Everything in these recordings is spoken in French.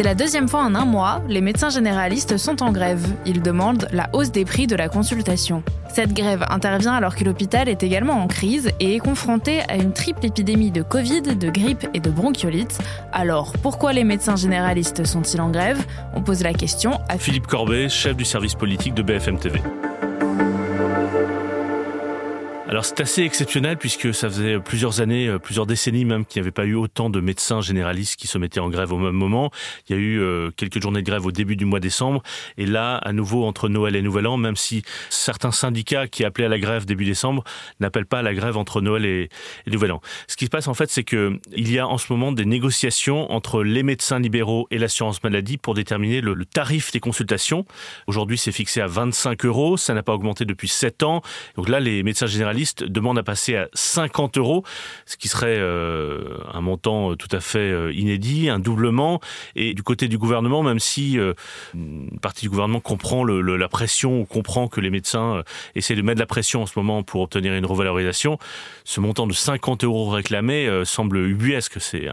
C'est la deuxième fois en un mois, les médecins généralistes sont en grève. Ils demandent la hausse des prix de la consultation. Cette grève intervient alors que l'hôpital est également en crise et est confronté à une triple épidémie de Covid, de grippe et de bronchiolite. Alors, pourquoi les médecins généralistes sont-ils en grève? On pose la question à Philippe Corbet, chef du service politique de BFM TV. Alors c'est assez exceptionnel puisque ça faisait plusieurs années, euh, plusieurs décennies même qu'il n'y avait pas eu autant de médecins généralistes qui se mettaient en grève au même moment. Il y a eu euh, quelques journées de grève au début du mois décembre et là à nouveau entre Noël et Nouvel An, même si certains syndicats qui appelaient à la grève début décembre n'appellent pas à la grève entre Noël et, Nouvel An. Ce qui se passe en fait c'est que il y a en ce moment des négociations entre les médecins libéraux et l'assurance maladie pour déterminer le, le tarif des consultations. Aujourd'hui c'est fixé à 25 euros, ça n'a pas augmenté depuis 7 ans. Donc là les médecins généralistes demande à passer à 50 euros, ce qui serait euh, un montant tout à fait euh, inédit, un doublement. Et du côté du gouvernement, même si euh, une partie du gouvernement comprend la pression, ou comprend que les médecins essaient de mettre la pression en ce moment pour obtenir une revalorisation, ce montant de 50 euros réclamé semble ubuesque. C'est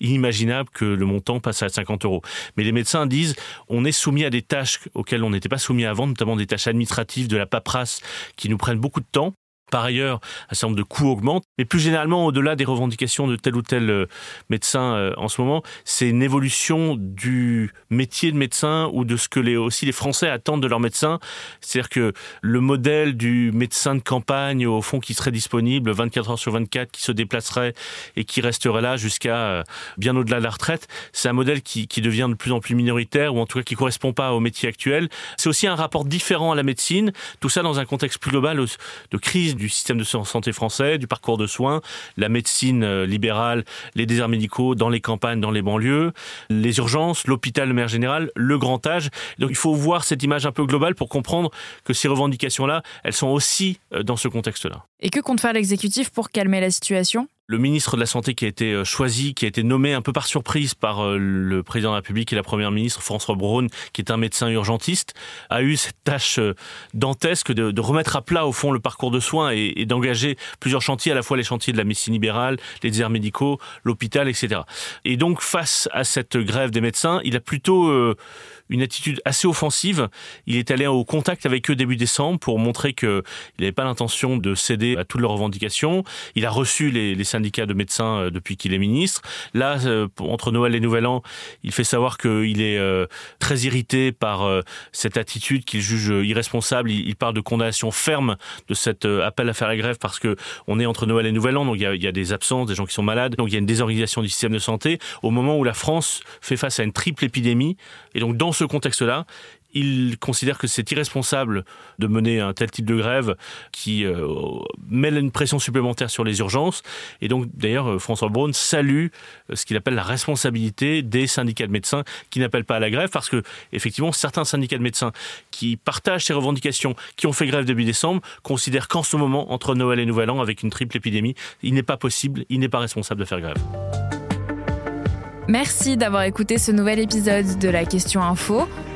inimaginable que le montant passe à 50 euros. Mais les médecins disent on est soumis à des tâches auxquelles on n'était pas soumis avant, notamment des tâches administratives, de la paperasse, qui nous prennent beaucoup de temps. Par ailleurs, un certain nombre de coûts augmentent. Mais plus généralement, au-delà des revendications de tel ou tel euh, médecin euh, en ce moment, c'est une évolution du métier de médecin ou de ce que les, aussi les Français attendent de leurs médecins. C'est-à-dire que le modèle du médecin de campagne, au fond, qui serait disponible 24 heures sur 24, qui se déplacerait et qui resterait là jusqu'à euh, bien au-delà de la retraite, c'est un modèle qui, devient de plus en plus minoritaire ou en tout cas qui correspond pas au métier actuel. C'est aussi un rapport différent à la médecine. Tout ça dans un contexte plus global de crise du système de santé français, du parcours de soins, la médecine euh, libérale, les déserts médicaux dans les campagnes, dans les banlieues, les urgences, l'hôpital de mère générale, le grand âge. Donc il faut voir cette image un peu globale pour comprendre que ces revendications-là, elles sont aussi euh, dans ce contexte-là. Et que compte faire l'exécutif pour calmer la situation? Le ministre de la Santé qui a été euh, choisi, qui a été nommé un peu par surprise par euh, le président de la République et la première ministre François Braun, qui est un médecin urgentiste, a eu cette tâche euh, dantesque de, remettre à plat au fond le parcours de soins et, d'engager plusieurs chantiers, à la fois les chantiers de la médecine libérale, les déserts médicaux, l'hôpital, etc. Et donc face à cette grève des médecins, il a plutôt une attitude assez offensive. Il est allé au contact avec eux début décembre pour montrer qu'il n'avait pas l'intention de céder à toutes leurs revendications. Il a reçu les, les de médecins euh, depuis qu'il est ministre. Là, euh, entre Noël et Nouvel An, il fait savoir qu'il est euh, très irrité par cette attitude qu'il juge irresponsable. Il parle de condamnation ferme de cet appel à faire la grève parce que on est entre Noël et Nouvel An, donc il y, a, il y a des absences, des gens qui sont malades, donc il y a une désorganisation du système de santé au moment où la France fait face à une triple épidémie. Et donc dans ce contexte-là, il considère que c'est irresponsable de mener un tel type de grève qui euh, met une pression supplémentaire sur les urgences. Et donc, d'ailleurs, euh, François Braun salue euh, ce qu'il appelle la responsabilité des syndicats de médecins qui n'appellent pas à la grève parce que, effectivement, certains syndicats de médecins qui partagent ces revendications, qui ont fait grève début décembre, considèrent qu'en ce moment, entre Noël et Nouvel An, avec une triple épidémie, il n'est pas possible, il n'est pas responsable de faire grève. Merci d'avoir écouté ce nouvel épisode de la Question Info.